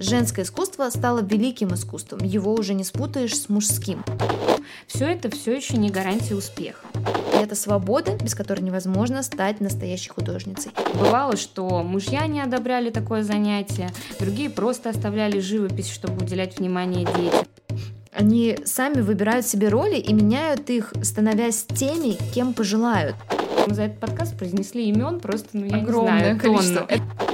Женское искусство стало великим искусством, его уже не спутаешь с мужским. Все это все еще не гарантия успеха. И это свобода, без которой невозможно стать настоящей художницей. Бывало, что мужья не одобряли такое занятие, другие просто оставляли живопись, чтобы уделять внимание детям. Они сами выбирают себе роли и меняют их, становясь теми, кем пожелают. Мы за этот подкаст произнесли имен просто, ну, я Огромное не знаю, количество. тонну.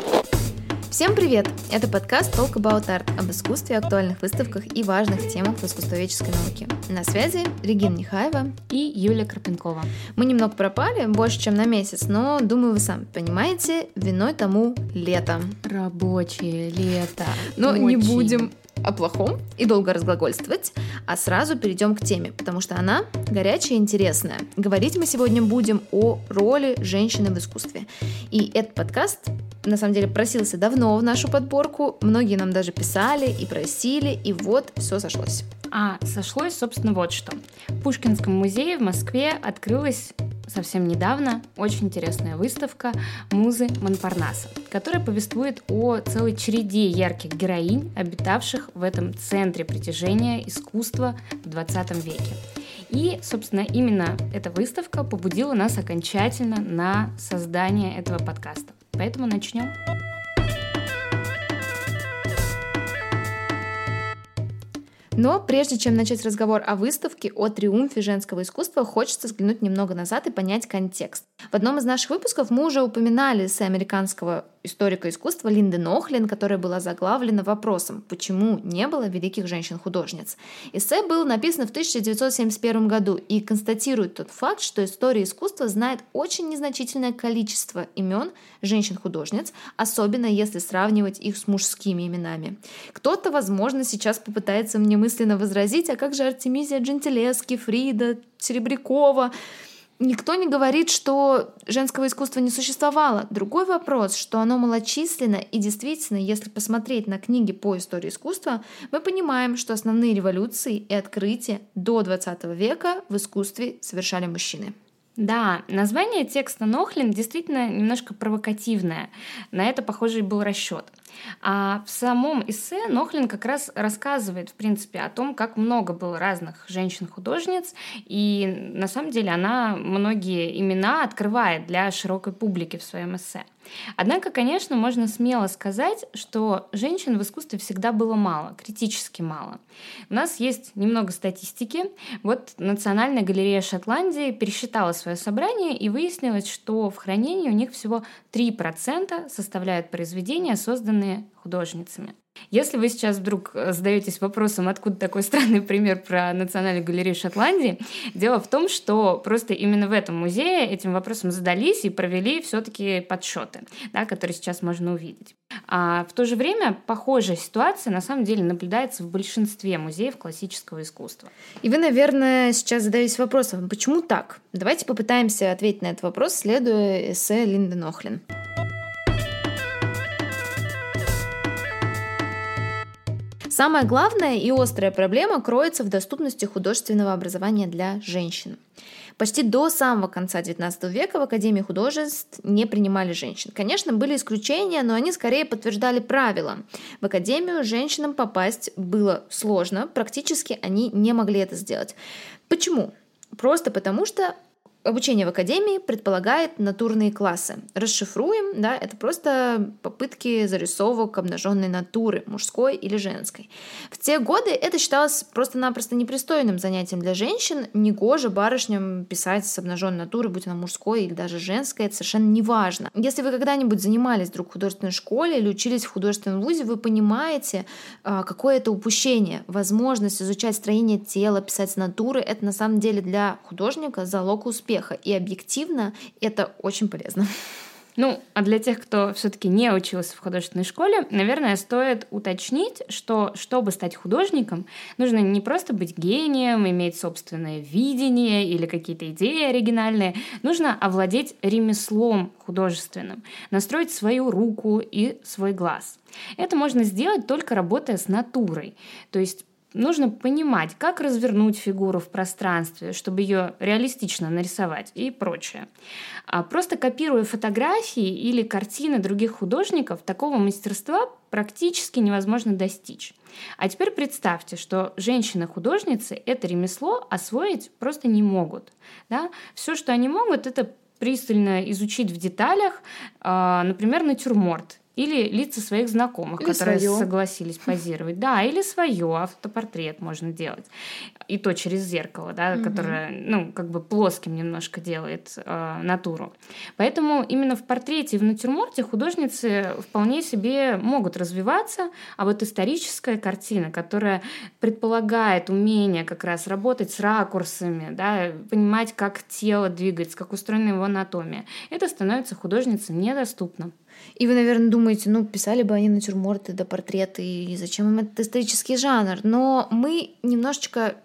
Всем привет! Это подкаст Talk About Art об искусстве, актуальных выставках и важных темах в искусствоведческой науке. На связи Регина Нехаева. И Юлия Карпенкова. Мы немного пропали, больше, чем на месяц, но, думаю, вы сами понимаете, виной тому лето. Рабочее лето. Но не Очень. будем о плохом и долго разглагольствовать, а сразу перейдем к теме, потому что она горячая и интересная. Говорить мы сегодня будем о роли женщины в искусстве. И этот подкаст, на самом деле, просился давно в нашу подборку. Многие нам даже писали и просили, и вот все сошлось. А сошлось, собственно, вот что. В Пушкинском музее в Москве открылась совсем недавно очень интересная выставка «Музы Монпарнаса», которая повествует о целой череде ярких героинь, обитавших в этом центре притяжения искусства в 20 веке. И, собственно, именно эта выставка побудила нас окончательно на создание этого подкаста. Поэтому начнем. Но прежде чем начать разговор о выставке, о триумфе женского искусства, хочется взглянуть немного назад и понять контекст. В одном из наших выпусков мы уже упоминали эссе американского историка искусства Линды Нохлин, которая была заглавлена вопросом «Почему не было великих женщин-художниц?». Эссе было написано в 1971 году и констатирует тот факт, что история искусства знает очень незначительное количество имен женщин-художниц, особенно если сравнивать их с мужскими именами. Кто-то, возможно, сейчас попытается мне мысленно возразить, а как же Артемизия Джентилески, Фрида, Серебрякова? Никто не говорит, что женского искусства не существовало. Другой вопрос, что оно малочисленно, и действительно, если посмотреть на книги по истории искусства, мы понимаем, что основные революции и открытия до 20 века в искусстве совершали мужчины. Да, название текста Нохлин действительно немножко провокативное. На это, похоже, и был расчет. А в самом эссе Нохлин как раз рассказывает, в принципе, о том, как много было разных женщин-художниц, и на самом деле она многие имена открывает для широкой публики в своем эссе. Однако, конечно, можно смело сказать, что женщин в искусстве всегда было мало, критически мало. У нас есть немного статистики. Вот Национальная галерея Шотландии пересчитала свое собрание и выяснилось, что в хранении у них всего 3% составляют произведения, созданные художницами. Если вы сейчас вдруг э, задаетесь вопросом, откуда такой странный пример про Национальную галерею Шотландии, дело в том, что просто именно в этом музее этим вопросом задались и провели все-таки подсчеты, да, которые сейчас можно увидеть. А в то же время похожая ситуация на самом деле наблюдается в большинстве музеев классического искусства. И вы, наверное, сейчас задаетесь вопросом, почему так? Давайте попытаемся ответить на этот вопрос, следуя эссе Линды Нохлин. Самая главная и острая проблема кроется в доступности художественного образования для женщин. Почти до самого конца XIX века в Академии художеств не принимали женщин. Конечно, были исключения, но они скорее подтверждали правила. В Академию женщинам попасть было сложно, практически они не могли это сделать. Почему? Просто потому, что Обучение в академии предполагает натурные классы. Расшифруем, да, это просто попытки зарисовок обнаженной натуры, мужской или женской. В те годы это считалось просто-напросто непристойным занятием для женщин. Негоже барышням писать с обнаженной натуры, будь она мужской или даже женской, это совершенно не важно. Если вы когда-нибудь занимались вдруг в художественной школе или учились в художественном вузе, вы понимаете, а, какое это упущение. Возможность изучать строение тела, писать с натуры, это на самом деле для художника залог успеха успеха. И объективно это очень полезно. Ну, а для тех, кто все-таки не учился в художественной школе, наверное, стоит уточнить, что чтобы стать художником, нужно не просто быть гением, иметь собственное видение или какие-то идеи оригинальные, нужно овладеть ремеслом художественным, настроить свою руку и свой глаз. Это можно сделать только работая с натурой, то есть нужно понимать, как развернуть фигуру в пространстве, чтобы ее реалистично нарисовать и прочее. А просто копируя фотографии или картины других художников, такого мастерства практически невозможно достичь. А теперь представьте, что женщины-художницы это ремесло освоить просто не могут. Да? Все, что они могут, это пристально изучить в деталях, а, например, натюрморт или лица своих знакомых, или которые свое. согласились позировать. Да, или свое автопортрет можно делать. И то через зеркало, да, угу. которое, ну, как бы плоским немножко делает э, натуру. Поэтому именно в портрете и в натюрморте художницы вполне себе могут развиваться, а вот историческая картина, которая предполагает умение как раз работать с ракурсами, да, понимать, как тело двигается, как устроена его анатомия, это становится художницам недоступно. И вы, наверное, думаете, ну, писали бы они натюрморты да портреты, и зачем им этот исторический жанр? Но мы немножечко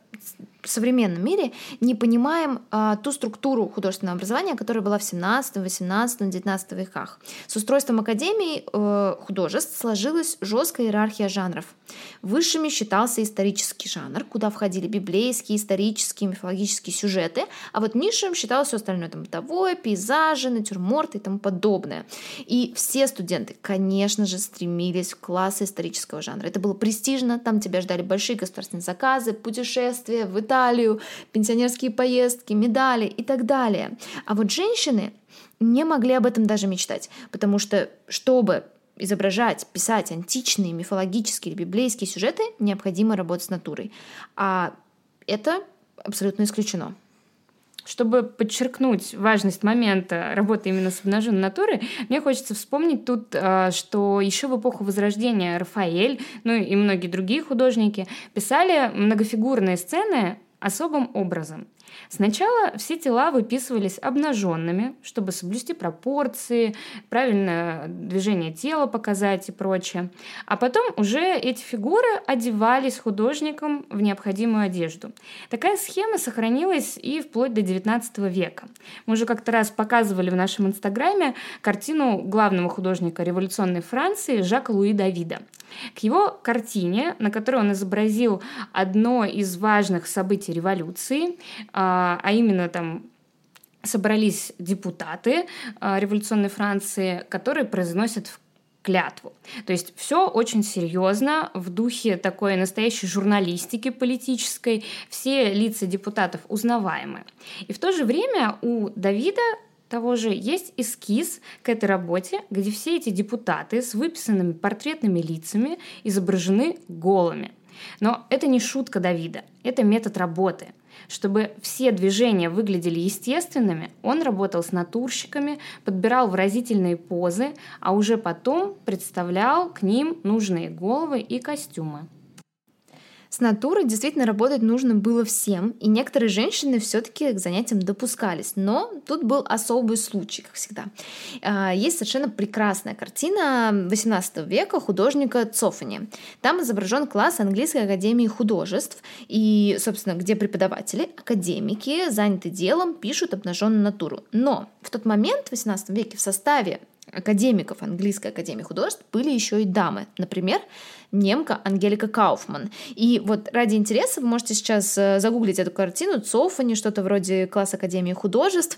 в современном мире не понимаем а, ту структуру художественного образования, которая была в 17, 18, 19 веках. С устройством академии э, художеств сложилась жесткая иерархия жанров. Высшими считался исторический жанр, куда входили библейские, исторические, мифологические сюжеты, а вот низшим считалось все остальное, там, бытовое, пейзажи, натюрморты и тому подобное. И все студенты, конечно же, стремились в классы исторического жанра. Это было престижно, там тебя ждали большие государственные заказы, путешествия в Италию, пенсионерские поездки, медали и так далее. А вот женщины не могли об этом даже мечтать, потому что, чтобы изображать, писать античные, мифологические или библейские сюжеты, необходимо работать с натурой. А это абсолютно исключено. Чтобы подчеркнуть важность момента работы именно с обнаженной натурой, мне хочется вспомнить тут, а, что еще в эпоху Возрождения Рафаэль, ну и многие другие художники писали многофигурные сцены особым образом. Сначала все тела выписывались обнаженными, чтобы соблюсти пропорции, правильное движение тела показать и прочее. А потом уже эти фигуры одевались художником в необходимую одежду. Такая схема сохранилась и вплоть до XIX века. Мы уже как-то раз показывали в нашем инстаграме картину главного художника революционной Франции Жака Луи Давида. К его картине, на которой он изобразил одно из важных событий революции, а, а именно там собрались депутаты а, революционной Франции, которые произносят клятву. То есть все очень серьезно, в духе такой настоящей журналистики политической, все лица депутатов узнаваемы. И в то же время у Давида того же есть эскиз к этой работе, где все эти депутаты с выписанными портретными лицами изображены голыми. Но это не шутка Давида, это метод работы. Чтобы все движения выглядели естественными, он работал с натурщиками, подбирал выразительные позы, а уже потом представлял к ним нужные головы и костюмы. С натурой действительно работать нужно было всем, и некоторые женщины все-таки к занятиям допускались. Но тут был особый случай, как всегда. А, есть совершенно прекрасная картина 18 века художника Цофани. Там изображен класс Английской академии художеств, и, собственно, где преподаватели, академики, заняты делом, пишут обнаженную натуру. Но в тот момент, в 18 веке, в составе академиков Английской академии художеств были еще и дамы. Например, немка Ангелика Кауфман. И вот ради интереса вы можете сейчас э, загуглить эту картину Цофани, что-то вроде класс Академии художеств,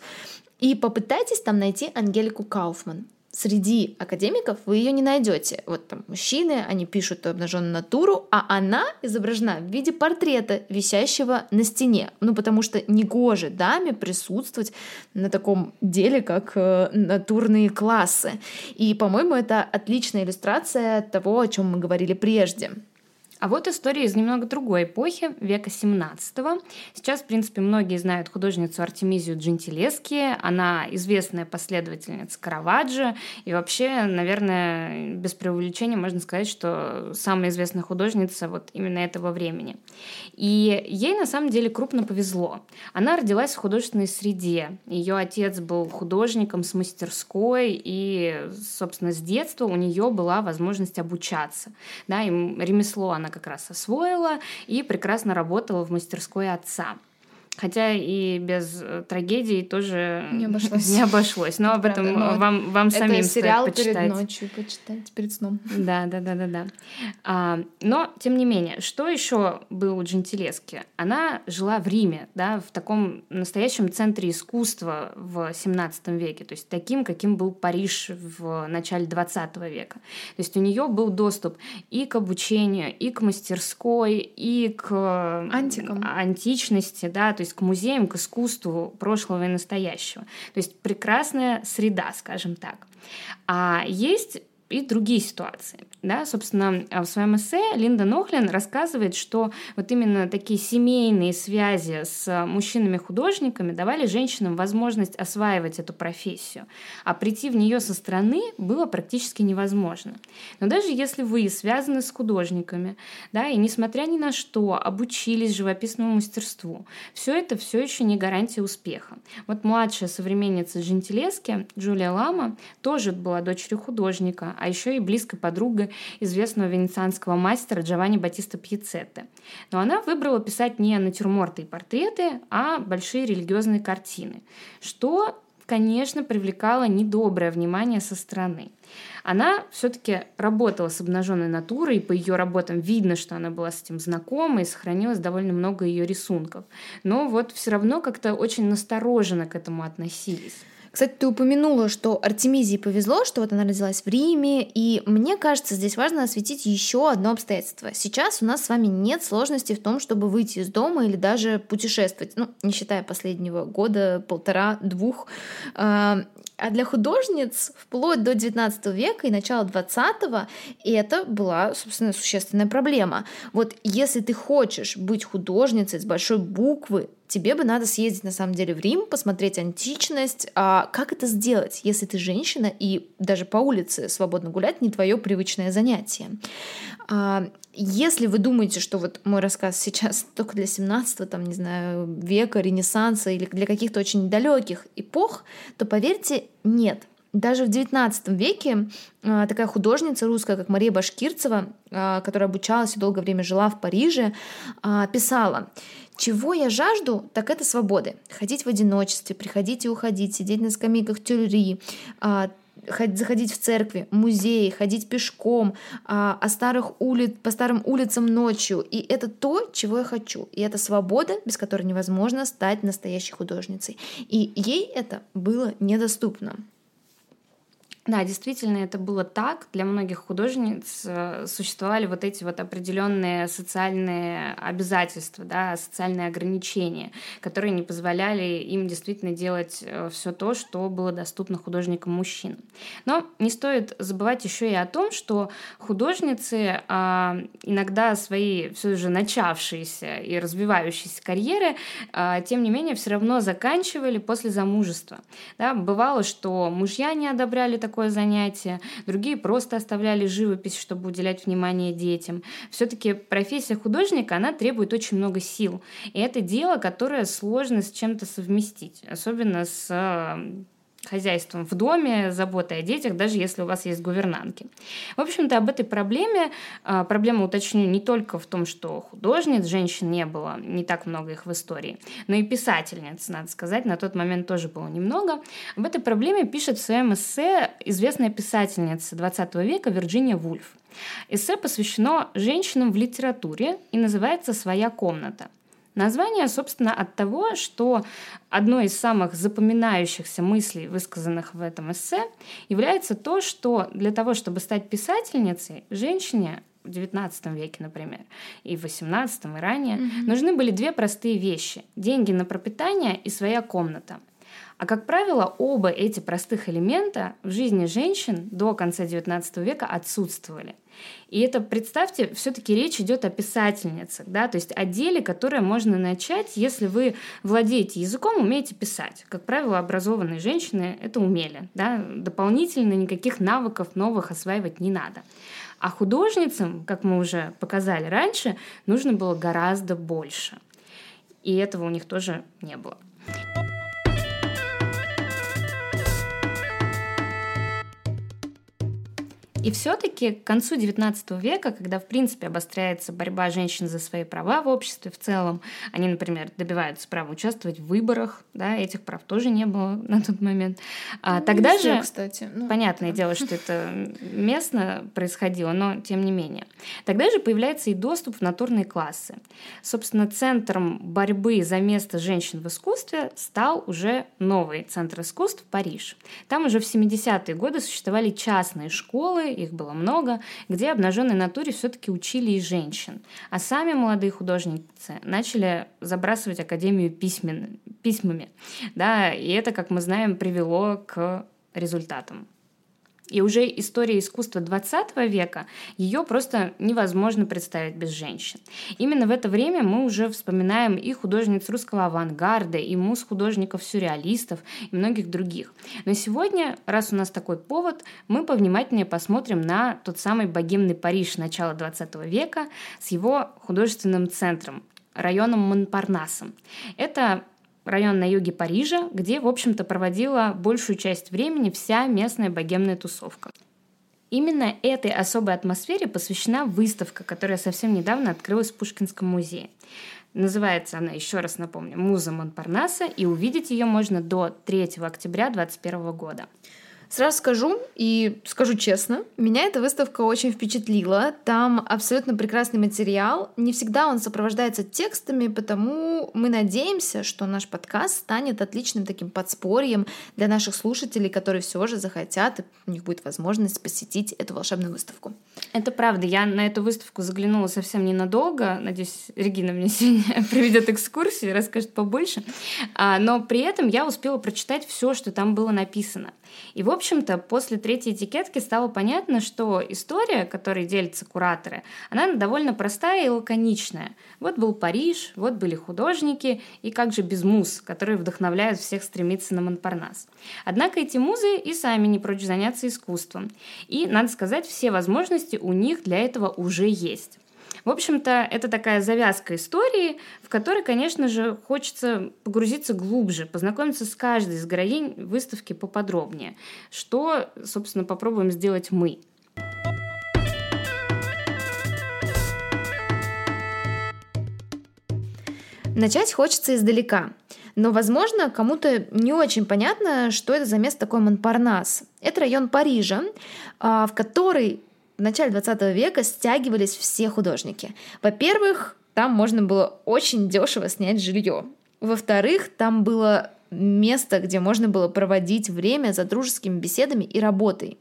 и попытайтесь там найти Ангелику Кауфман среди академиков вы ее не найдете. Вот там мужчины, они пишут обнаженную натуру, а она изображена в виде портрета, висящего на стене. Ну, потому что негоже даме присутствовать на таком деле, как э, натурные классы. И, по-моему, это отличная иллюстрация того, о чем мы говорили прежде. А вот история из немного другой эпохи, века 17 -го. Сейчас, в принципе, многие знают художницу Артемизию Джентилески. Она известная последовательница Караваджо. И вообще, наверное, без преувеличения можно сказать, что самая известная художница вот именно этого времени. И ей на самом деле крупно повезло. Она родилась в художественной среде. Ее отец был художником с мастерской, и, собственно, с детства у нее была возможность обучаться. Да, и ремесло она как раз освоила и прекрасно работала в мастерской отца. Хотя и без э, трагедий тоже не обошлось. Не обошлось. Но об этом Правда, но вам, вам самим это сериал стоит почитать. перед ночью почитать, перед сном. Да, да, да, да, да. А, но, тем не менее, что еще было у Джентилески? Она жила в Риме, да, в таком настоящем центре искусства в 17 веке, то есть таким, каким был Париж в начале 20 века. То есть у нее был доступ и к обучению, и к мастерской, и к Антикам. античности, да, то есть к музеям, к искусству прошлого и настоящего. То есть прекрасная среда, скажем так. А есть и другие ситуации. Да, собственно, в своем эссе Линда Нохлин рассказывает, что вот именно такие семейные связи с мужчинами-художниками давали женщинам возможность осваивать эту профессию, а прийти в нее со стороны было практически невозможно. Но даже если вы связаны с художниками, да, и несмотря ни на что обучились живописному мастерству, все это все еще не гарантия успеха. Вот младшая современница Джентилески, Джулия Лама, тоже была дочерью художника, а еще и близкой подругой известного венецианского мастера Джованни Батиста Пьецетте. Но она выбрала писать не натюрморты и портреты, а большие религиозные картины, что, конечно, привлекало недоброе внимание со стороны. Она все-таки работала с обнаженной натурой, и по ее работам видно, что она была с этим знакома, и сохранилось довольно много ее рисунков. Но вот все равно как-то очень настороженно к этому относились. Кстати, ты упомянула, что Артемизии повезло, что вот она родилась в Риме, и мне кажется, здесь важно осветить еще одно обстоятельство. Сейчас у нас с вами нет сложности в том, чтобы выйти из дома или даже путешествовать, ну, не считая последнего года, полтора-двух. А, а для художниц вплоть до 19 века и начала 20-го это была, собственно, существенная проблема. Вот если ты хочешь быть художницей с большой буквы, тебе бы надо съездить на самом деле в Рим, посмотреть античность. А как это сделать, если ты женщина и даже по улице свободно гулять не твое привычное занятие? А, если вы думаете, что вот мой рассказ сейчас только для 17 там, не знаю, века, Ренессанса или для каких-то очень далеких эпох, то поверьте, нет. Даже в XIX веке а, такая художница русская, как Мария Башкирцева, а, которая обучалась и долгое время жила в Париже, писала чего я жажду, так это свободы. Ходить в одиночестве, приходить и уходить, сидеть на скамейках тюрьри, заходить в церкви, музеи, ходить пешком, а, о старых улиц, по старым улицам ночью. И это то, чего я хочу. И это свобода, без которой невозможно стать настоящей художницей. И ей это было недоступно. Да, действительно, это было так. Для многих художниц э, существовали вот эти вот определенные социальные обязательства, да, социальные ограничения, которые не позволяли им действительно делать э, все то, что было доступно художникам мужчин. Но не стоит забывать еще и о том, что художницы а, иногда свои все же начавшиеся и развивающиеся карьеры, а, тем не менее, все равно заканчивали после замужества. Да, бывало, что мужья не одобряли такое такое занятие, другие просто оставляли живопись, чтобы уделять внимание детям. Все-таки профессия художника, она требует очень много сил. И это дело, которое сложно с чем-то совместить, особенно с хозяйством в доме, заботой о детях, даже если у вас есть гувернантки. В общем-то, об этой проблеме, а, проблема, уточню, не только в том, что художниц, женщин не было, не так много их в истории, но и писательниц, надо сказать, на тот момент тоже было немного. Об этой проблеме пишет в своем эссе известная писательница 20 века Вирджиния Вульф. Эссе посвящено женщинам в литературе и называется «Своя комната». Название, собственно, от того, что одной из самых запоминающихся мыслей, высказанных в этом эссе, является то, что для того, чтобы стать писательницей, женщине в XIX веке, например, и в XVIII и ранее, mm-hmm. нужны были две простые вещи – деньги на пропитание и своя комната. А как правило, оба эти простых элемента в жизни женщин до конца XIX века отсутствовали. И это, представьте, все-таки речь идет о писательницах, да, то есть о деле, которое можно начать, если вы владеете языком, умеете писать. Как правило, образованные женщины это умели, да, дополнительно никаких навыков новых осваивать не надо. А художницам, как мы уже показали раньше, нужно было гораздо больше. И этого у них тоже не было. И все-таки к концу XIX века, когда в принципе обостряется борьба женщин за свои права в обществе в целом, они, например, добиваются права участвовать в выборах, да, этих прав тоже не было на тот момент. А ну, тогда же, кстати. Ну, понятное да. дело, что это местно происходило, но тем не менее. Тогда же появляется и доступ в натурные классы. Собственно, центром борьбы за место женщин в искусстве стал уже новый центр искусств Париж. Там уже в 70-е годы существовали частные школы, их было много, где обнаженной натуре все-таки учили и женщин. А сами молодые художницы начали забрасывать Академию письмен, письмами. Да, и это, как мы знаем, привело к результатам. И уже история искусства 20 века, ее просто невозможно представить без женщин. Именно в это время мы уже вспоминаем и художниц русского авангарда, и муз художников-сюрреалистов, и многих других. Но сегодня, раз у нас такой повод, мы повнимательнее посмотрим на тот самый богемный Париж начала 20 века с его художественным центром, районом Монпарнасом. Это район на юге Парижа, где, в общем-то, проводила большую часть времени вся местная богемная тусовка. Именно этой особой атмосфере посвящена выставка, которая совсем недавно открылась в Пушкинском музее. Называется она, еще раз напомню, «Муза Монпарнаса», и увидеть ее можно до 3 октября 2021 года. Сразу скажу и скажу честно, меня эта выставка очень впечатлила. Там абсолютно прекрасный материал. Не всегда он сопровождается текстами, потому мы надеемся, что наш подкаст станет отличным таким подспорьем для наших слушателей, которые все же захотят, и у них будет возможность посетить эту волшебную выставку. Это правда. Я на эту выставку заглянула совсем ненадолго. Надеюсь, Регина мне сегодня проведет экскурсию и расскажет побольше. А, но при этом я успела прочитать все, что там было написано. И, в общем-то, после третьей этикетки стало понятно, что история, которой делятся кураторы, она довольно простая и лаконичная. Вот был Париж, вот были художники, и как же без муз, которые вдохновляют всех стремиться на Монпарнас. Однако эти музы и сами не прочь заняться искусством. И, надо сказать, все возможности у них для этого уже есть. В общем-то, это такая завязка истории, в которой, конечно же, хочется погрузиться глубже, познакомиться с каждой из героинь выставки поподробнее, что, собственно, попробуем сделать мы. Начать хочется издалека. Но, возможно, кому-то не очень понятно, что это за место такой Монпарнас. Это район Парижа, а, в который в начале 20 века стягивались все художники. Во-первых, там можно было очень дешево снять жилье. Во-вторых, там было место, где можно было проводить время за дружескими беседами и работой.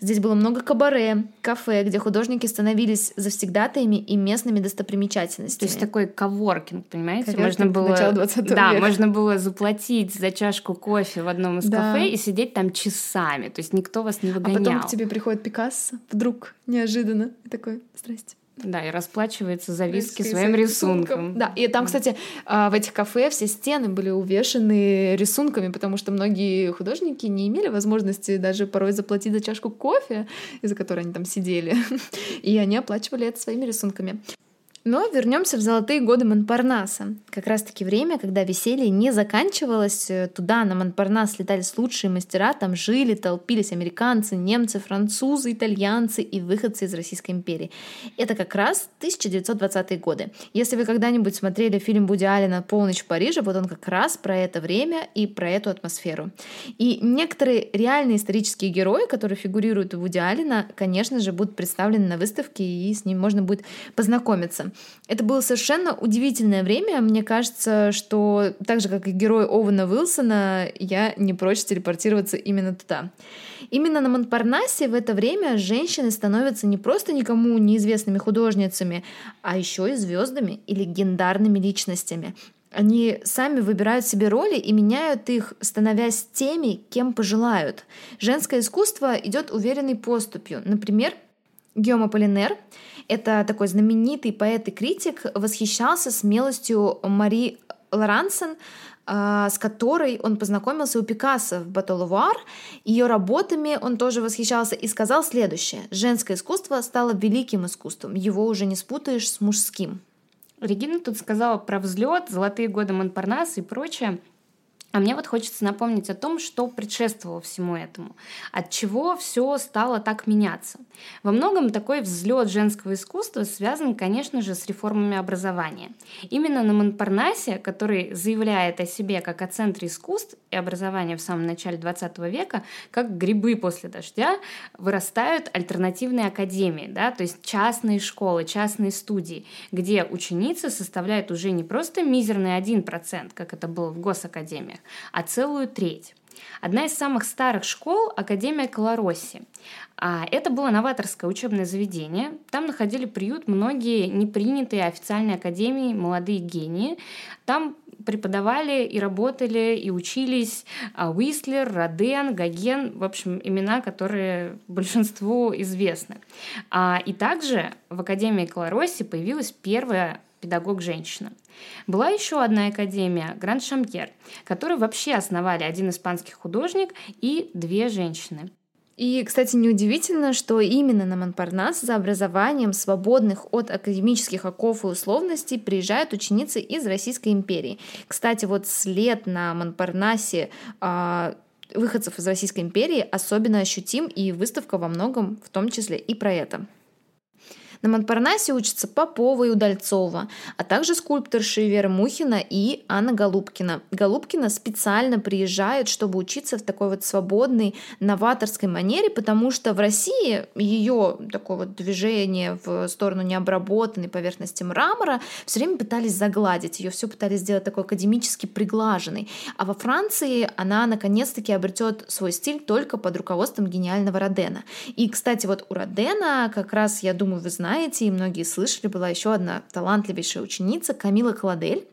Здесь было много кабаре, кафе, где художники становились завсегдатаями и местными достопримечательностями. То есть такой коворкинг, понимаете? Коворкинг можно было, начала 20 да, века. можно было заплатить за чашку кофе в одном из да. кафе и сидеть там часами. То есть никто вас не выгонял. А потом к тебе приходит Пикассо вдруг неожиданно и такой, здрасте. Да, и расплачивается за виски своим рисунком. Да, и там, кстати, а, в этих кафе все стены были увешаны рисунками, потому что многие художники не имели возможности даже порой заплатить за чашку кофе, из-за которой они там сидели. И они оплачивали это своими рисунками. Но вернемся в золотые годы Монпарнаса. Как раз-таки время, когда веселье не заканчивалось. Туда, на Монпарнас, летались лучшие мастера, там жили, толпились американцы, немцы, французы, итальянцы и выходцы из Российской империи. Это как раз 1920-е годы. Если вы когда-нибудь смотрели фильм Буди Аллена «Полночь в Париже», вот он как раз про это время и про эту атмосферу. И некоторые реальные исторические герои, которые фигурируют у Буди Аллена, конечно же, будут представлены на выставке, и с ним можно будет познакомиться. Это было совершенно удивительное время. Мне кажется, что так же, как и герой Овена Уилсона, я не прочь телепортироваться именно туда. Именно на Монпарнасе в это время женщины становятся не просто никому неизвестными художницами, а еще и звездами и легендарными личностями. Они сами выбирают себе роли и меняют их, становясь теми, кем пожелают. Женское искусство идет уверенной поступью. Например, Геома Полинер — это такой знаменитый поэт и критик, восхищался смелостью Мари Лорансен, а, с которой он познакомился у Пикассо в Баталувар. Ее работами он тоже восхищался и сказал следующее. «Женское искусство стало великим искусством, его уже не спутаешь с мужским». Регина тут сказала про взлет, золотые годы Монпарнаса и прочее. А мне вот хочется напомнить о том, что предшествовало всему этому, от чего все стало так меняться. Во многом такой взлет женского искусства связан, конечно же, с реформами образования. Именно на Монпарнасе, который заявляет о себе как о центре искусств и образования в самом начале 20 века, как грибы после дождя, вырастают альтернативные академии, да, то есть частные школы, частные студии, где ученицы составляют уже не просто мизерный 1%, как это было в госакадемиях, а целую треть. Одна из самых старых школ – Академия Колороси. А это было новаторское учебное заведение. Там находили приют многие непринятые официальные академии молодые гении. Там преподавали и работали, и учились а, Уислер, Роден, Гоген, в общем, имена, которые большинству известны. А, и также в Академии Колороси появилась первая педагог-женщина. Была еще одна академия, Гранд Шамкер, которую вообще основали один испанский художник и две женщины. И, кстати, неудивительно, что именно на Монпарнас за образованием, свободных от академических оков и условностей, приезжают ученицы из Российской империи. Кстати, вот след на Монпарнасе э, выходцев из Российской империи особенно ощутим, и выставка во многом в том числе и про это. На Монпарнасе учатся Попова и Удальцова, а также скульпторши Вера Мухина и Анна Голубкина. Голубкина специально приезжает, чтобы учиться в такой вот свободной, новаторской манере, потому что в России ее такое вот движение в сторону необработанной поверхности мрамора все время пытались загладить, ее все пытались сделать такой академически приглаженной. А во Франции она наконец-таки обретет свой стиль только под руководством гениального Родена. И, кстати, вот у Родена, как раз, я думаю, вы знаете, знаете, и многие слышали, была еще одна талантливейшая ученица Камила Кладель.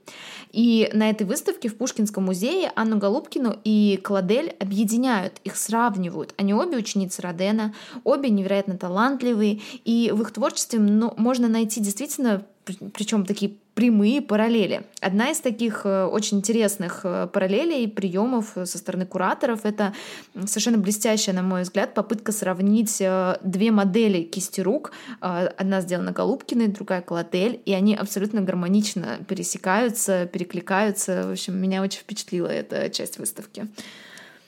И на этой выставке в Пушкинском музее Анну Голубкину и Кладель объединяют, их сравнивают. Они обе ученицы Родена, обе невероятно талантливые, и в их творчестве можно найти действительно причем такие прямые параллели. Одна из таких э, очень интересных э, параллелей, приемов со стороны кураторов, это совершенно блестящая, на мой взгляд, попытка сравнить э, две модели кисти рук. Одна сделана Голубкиной, другая Колотель, и они абсолютно гармонично пересекаются, перекликаются. В общем, меня очень впечатлила эта часть выставки.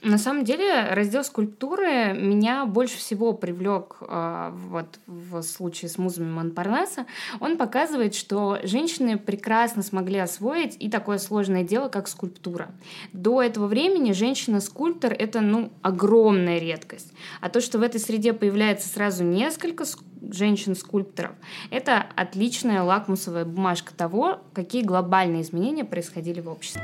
На самом деле раздел скульптуры меня больше всего привлек э, вот в случае с музами Монпарнаса. Он показывает, что женщины прекрасно смогли освоить и такое сложное дело, как скульптура. До этого времени женщина-скульптор — это ну, огромная редкость. А то, что в этой среде появляется сразу несколько женщин-скульпторов, это отличная лакмусовая бумажка того, какие глобальные изменения происходили в обществе.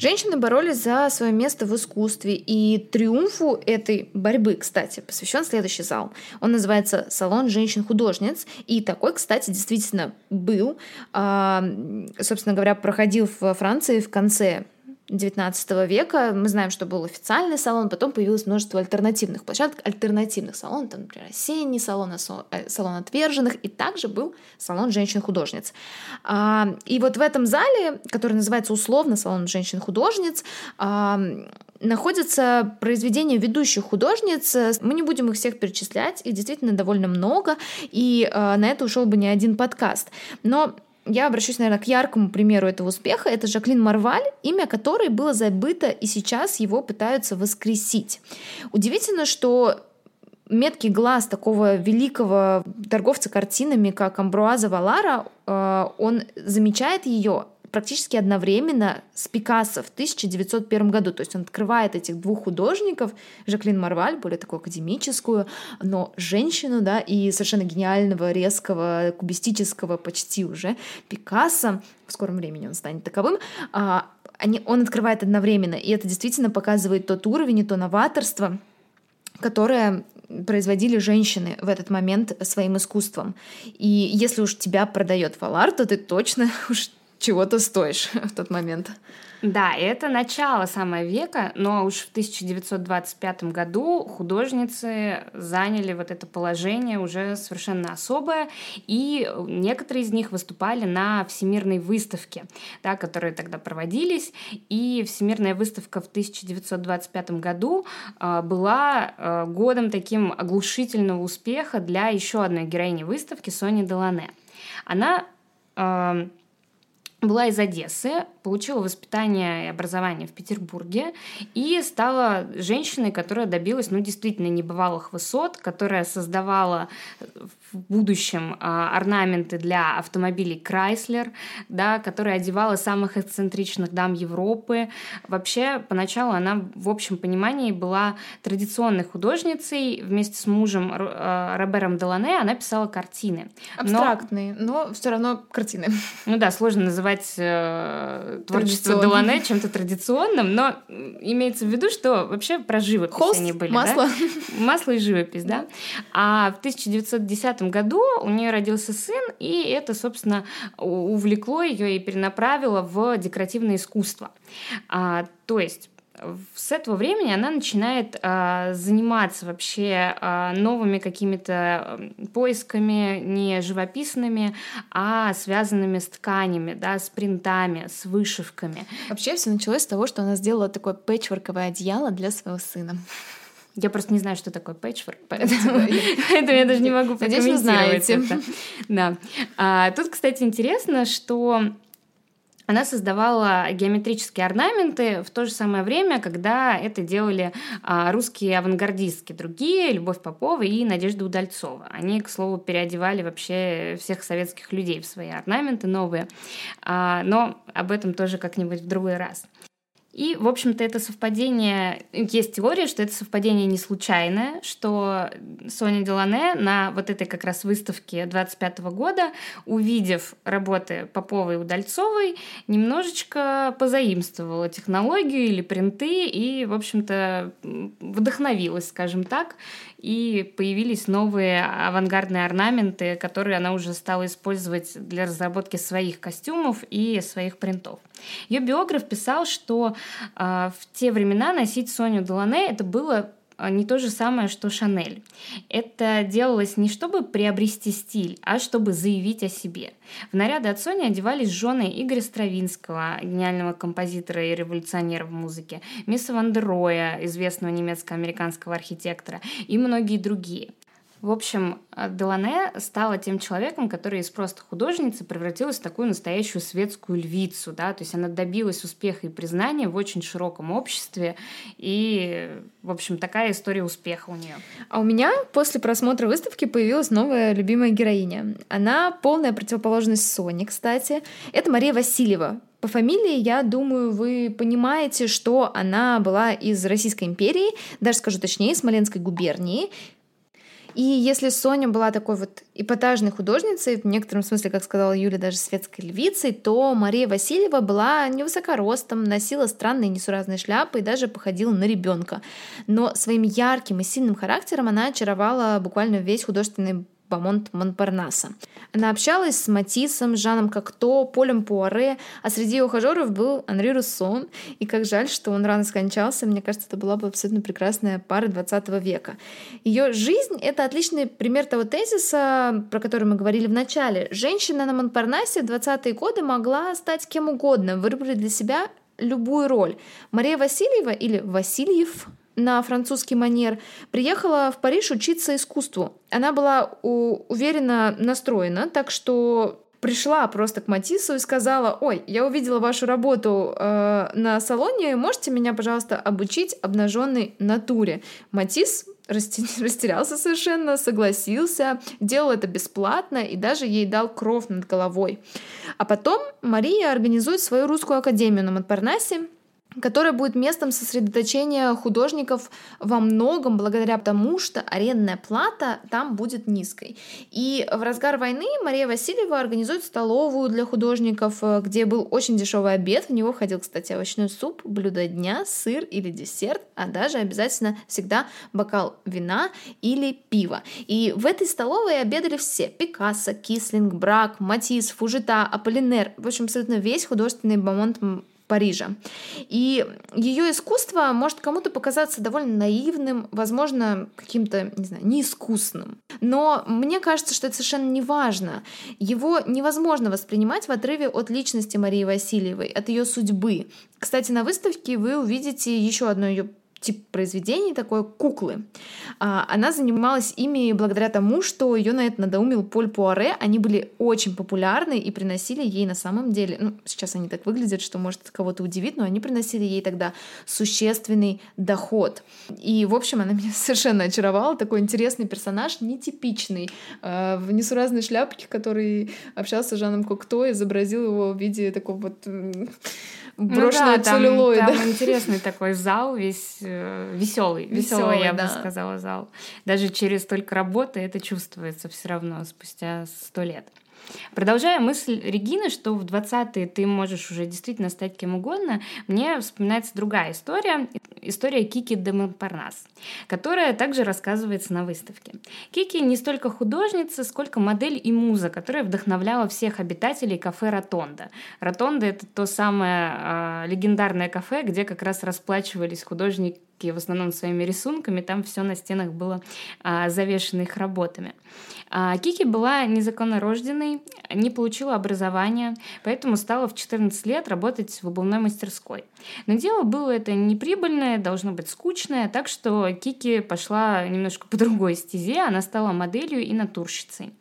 Женщины боролись за свое место в искусстве, и триумфу этой борьбы, кстати, посвящен следующий зал. Он называется «Салон женщин-художниц», и такой, кстати, действительно был. А, собственно говоря, проходил в Франции в конце XIX века. Мы знаем, что был официальный салон, потом появилось множество альтернативных площадок, альтернативных салонов, там, например, осенний салон, э, салон отверженных, и также был салон женщин-художниц. А, и вот в этом зале, который называется условно салон женщин-художниц, а, находятся произведения ведущих художниц. Мы не будем их всех перечислять, их действительно довольно много, и а, на это ушел бы не один подкаст. Но я обращусь, наверное, к яркому примеру этого успеха. Это Жаклин Марваль, имя которой было забыто, и сейчас его пытаются воскресить. Удивительно, что меткий глаз такого великого торговца картинами, как Амбруаза Валара, э, он замечает ее практически одновременно с Пикассо в 1901 году. То есть он открывает этих двух художников, Жаклин Марваль, более такую академическую, но женщину, да, и совершенно гениального, резкого, кубистического почти уже Пикассо, в скором времени он станет таковым, а, они, он открывает одновременно, и это действительно показывает тот уровень и то новаторство, которое производили женщины в этот момент своим искусством. И если уж тебя продает Валар, то ты точно уж чего-то стоишь в тот момент. Да, это начало самого века, но уж в 1925 году художницы заняли вот это положение уже совершенно особое, и некоторые из них выступали на Всемирной выставке, да, которые тогда проводились, и Всемирная выставка в 1925 году э, была э, годом таким оглушительного успеха для еще одной героини выставки Сони Делане. Она э, была из Одессы, получила воспитание и образование в Петербурге и стала женщиной, которая добилась, ну, действительно небывалых высот, которая создавала в будущем а, орнаменты для автомобилей Chrysler, да, которая одевала самых эксцентричных дам Европы. Вообще, поначалу она в общем понимании была традиционной художницей. Вместе с мужем а, Робером Делане она писала картины. Абстрактные, но, но все равно картины. Ну да, сложно называть э, творчество Делане чем-то традиционным, но имеется в виду, что вообще про живопись Холст, они были. масло. Да? Масло и живопись, да. А в 1910 году у нее родился сын, и это, собственно, увлекло ее и перенаправило в декоративное искусство. А, то есть с этого времени она начинает а, заниматься вообще а, новыми какими-то поисками не живописными, а связанными с тканями, да, с принтами, с вышивками. Вообще все началось с того, что она сделала такое пэтчворковое одеяло для своего сына. Я просто не знаю, что такое пэтчворк, поэтому, поэтому я даже не могу прокомментировать это. Да. А, тут, кстати, интересно, что она создавала геометрические орнаменты в то же самое время, когда это делали а, русские авангардистки, другие, Любовь Попова и Надежда Удальцова. Они, к слову, переодевали вообще всех советских людей в свои орнаменты новые. А, но об этом тоже как-нибудь в другой раз. И, в общем-то, это совпадение... Есть теория, что это совпадение не случайное, что Соня Делане на вот этой как раз выставке 25 года, увидев работы Поповой и Удальцовой, немножечко позаимствовала технологию или принты и, в общем-то, вдохновилась, скажем так, и появились новые авангардные орнаменты, которые она уже стала использовать для разработки своих костюмов и своих принтов. Ее биограф писал, что э, в те времена носить Соню Делане это было не то же самое, что Шанель. Это делалось не чтобы приобрести стиль, а чтобы заявить о себе. В наряды от Сони одевались жены Игоря Стравинского, гениального композитора и революционера в музыке, Мисса Вандероя, известного немецко-американского архитектора, и многие другие. В общем, Делане стала тем человеком, который из просто художницы превратилась в такую настоящую светскую львицу, да, то есть она добилась успеха и признания в очень широком обществе, и, в общем, такая история успеха у нее. А у меня после просмотра выставки появилась новая любимая героиня. Она полная противоположность Сони, кстати. Это Мария Васильева, по фамилии, я думаю, вы понимаете, что она была из Российской империи, даже скажу точнее, Смоленской губернии. И если Соня была такой вот эпатажной художницей, в некотором смысле, как сказала Юля, даже светской львицей, то Мария Васильева была невысокоростом, носила странные несуразные шляпы и даже походила на ребенка. Но своим ярким и сильным характером она очаровала буквально весь художественный Бамонт Монпарнаса. Она общалась с Матисом, Жаном Кокто, Полем Пуаре, а среди ухажеров был Анри Руссо. И как жаль, что он рано скончался, мне кажется, это была бы абсолютно прекрасная пара 20 века. Ее жизнь — это отличный пример того тезиса, про который мы говорили в начале. Женщина на Монпарнасе в 20-е годы могла стать кем угодно, выбрать для себя любую роль. Мария Васильева или Васильев на французский манер, приехала в Париж учиться искусству. Она была уверенно настроена, так что пришла просто к Матису и сказала, ой, я увидела вашу работу э, на салоне, можете меня, пожалуйста, обучить обнаженной натуре? Матис растерялся совершенно, согласился, делал это бесплатно и даже ей дал кров над головой. А потом Мария организует свою русскую академию на Монпарнасе, которая будет местом сосредоточения художников во многом благодаря тому, что арендная плата там будет низкой. И в разгар войны Мария Васильева организует столовую для художников, э, где был очень дешевый обед. В него входил, кстати, овощной суп, блюдо дня, сыр или десерт, а даже обязательно всегда бокал вина или пива. И в этой столовой обедали все. Пикассо, Кислинг, Брак, Матис, Фужита, Аполлинер. В общем, абсолютно весь художественный бомонд Парижа. И ее искусство может кому-то показаться довольно наивным, возможно, каким-то, не знаю, неискусным. Но мне кажется, что это совершенно не важно. Его невозможно воспринимать в отрыве от личности Марии Васильевой, от ее судьбы. Кстати, на выставке вы увидите еще одно ее тип произведений, такое куклы. А, она занималась ими благодаря тому, что ее на это надоумил Поль Пуаре. Они были очень популярны и приносили ей на самом деле, ну, сейчас они так выглядят, что может кого-то удивить, но они приносили ей тогда существенный доход. И, в общем, она меня совершенно очаровала. Такой интересный персонаж, нетипичный, э, в несуразной шляпке, который общался с Жаном Кокто, изобразил его в виде такого вот брошенного ну, да, целлюлоида. Там, там интересный такой зал, весь э, веселый, веселый, я да. бы сказала, зал. Даже через столько работы это чувствуется все равно спустя сто лет. Продолжая мысль Регины, что в 20-е ты можешь уже действительно стать кем угодно, мне вспоминается другая история, история Кики де Монпарнас, которая также рассказывается на выставке. Кики не столько художница, сколько модель и муза, которая вдохновляла всех обитателей кафе Ротонда. Ротонда — это то самое э, легендарное кафе, где как раз расплачивались художники в основном своими рисунками, там все на стенах было а, завешено их работами. А Кики была незаконно рожденной, не получила образования, поэтому стала в 14 лет работать в обувной мастерской. Но дело было это неприбыльное, должно быть скучное, так что Кики пошла немножко по другой стезе, она стала моделью и натурщицей.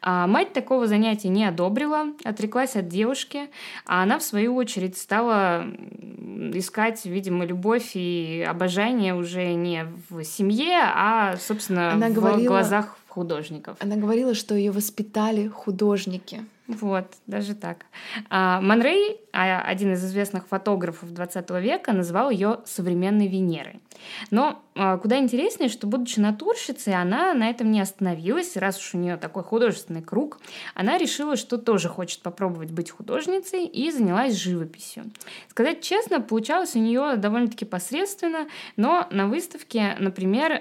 А мать такого занятия не одобрила, отреклась от девушки, а она, в свою очередь, стала искать, видимо, любовь и обожание уже не в семье, а, собственно, она в говорила... глазах художников. Она говорила, что ее воспитали художники. Вот, даже так. А, Манрей, а, один из известных фотографов 20 века, назвал ее современной Венерой. Но а, куда интереснее, что, будучи натурщицей, она на этом не остановилась, раз уж у нее такой художественный круг, она решила, что тоже хочет попробовать быть художницей и занялась живописью. Сказать честно, получалось у нее довольно-таки посредственно, но на выставке, например,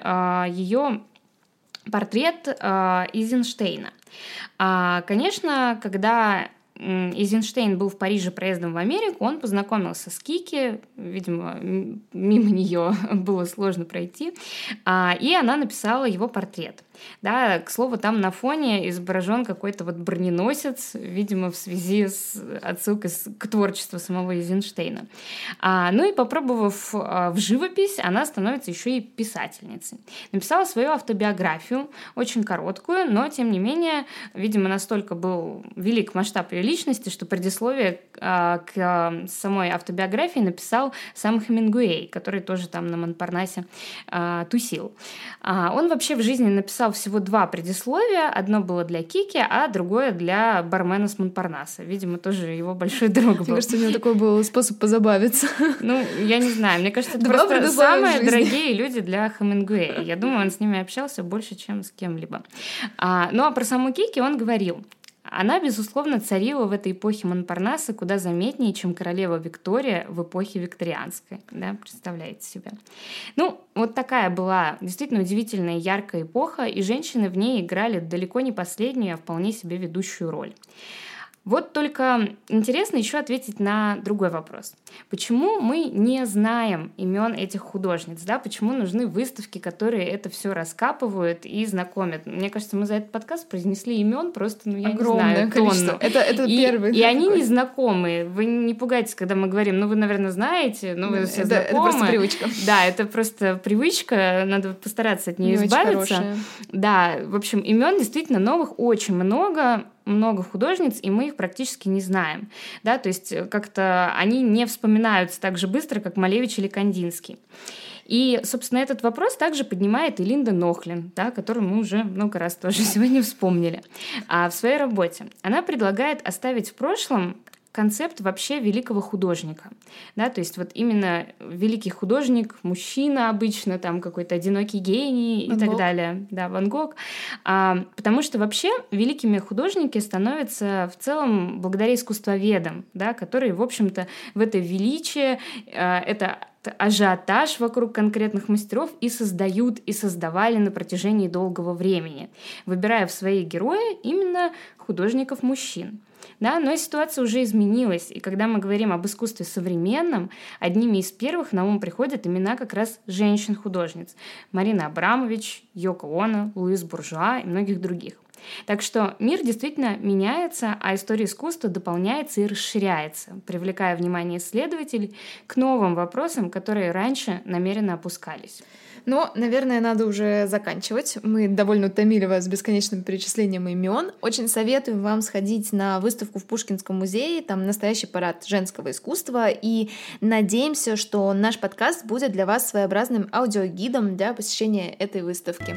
ее портрет э, Изенштейна. А, конечно, когда Эйзенштейн был в Париже проездом в Америку, он познакомился с Кики, видимо, мимо нее было сложно пройти, а, и она написала его портрет. Да, к слову, там на фоне изображен какой-то вот броненосец, видимо, в связи с отсылкой к творчеству самого Эйзенштейна. А, ну и попробовав а, в живопись, она становится еще и писательницей. Написала свою автобиографию, очень короткую, но, тем не менее, видимо, настолько был велик масштаб ее личности, что предисловие а, к а, самой автобиографии написал сам Хемингуэй, который тоже там на Монпарнасе а, тусил. А, он вообще в жизни написал написал всего два предисловия. Одно было для Кики, а другое для бармена с Монпарнаса. Видимо, тоже его большой друг был. Мне кажется, у него такой был способ позабавиться. Ну, я не знаю. Мне кажется, это два просто самые дорогие люди для Хемингуэя. Я думаю, он с ними общался больше, чем с кем-либо. А, ну, а про саму Кики он говорил. Она, безусловно, царила в этой эпохе Монпарнаса куда заметнее, чем королева Виктория в эпохе викторианской. Да, представляете себе. Ну, вот такая была действительно удивительная яркая эпоха, и женщины в ней играли далеко не последнюю, а вполне себе ведущую роль. Вот только интересно еще ответить на другой вопрос. Почему мы не знаем имен этих художниц? Да? Почему нужны выставки, которые это все раскапывают и знакомят? Мне кажется, мы за этот подкаст произнесли имен просто, ну, я Огромное не знаю, количество. тонну. Это, это и, первый. И они незнакомые. Вы не пугайтесь, когда мы говорим, ну, вы, наверное, знаете, ну, вы все это, знакомы. Это просто привычка. Да, это просто привычка, надо постараться от нее не избавиться. Да, в общем, имен действительно новых очень много много художниц, и мы их практически не знаем. Да? То есть э, как-то они не вспоминаются так же быстро, как Малевич или Кандинский. И, собственно, этот вопрос также поднимает и Линда Нохлин, да, которую мы уже много раз тоже сегодня вспомнили. А в своей работе она предлагает оставить в прошлом концепт вообще великого художника. Да, то есть вот именно великий художник, мужчина обычно, там какой-то одинокий гений Ван и так Гог. далее. Да, Ван Гог. А, потому что вообще великими художники становятся в целом благодаря искусствоведам, да, которые, в общем-то, в это величие, а, это ажиотаж вокруг конкретных мастеров и создают и создавали на протяжении долгого времени, выбирая в свои герои именно художников-мужчин. Да, но ситуация уже изменилась, и когда мы говорим об искусстве современном, одними из первых на ум приходят имена как раз женщин-художниц. Марина Абрамович, Йоко Оно, Луис Буржуа и многих других. Так что мир действительно меняется, а история искусства дополняется и расширяется, привлекая внимание исследователей к новым вопросам, которые раньше намеренно опускались. Но, наверное, надо уже заканчивать. Мы довольно утомили вас бесконечным перечислением имен. Очень советуем вам сходить на выставку в Пушкинском музее. Там настоящий парад женского искусства. И надеемся, что наш подкаст будет для вас своеобразным аудиогидом для посещения этой выставки.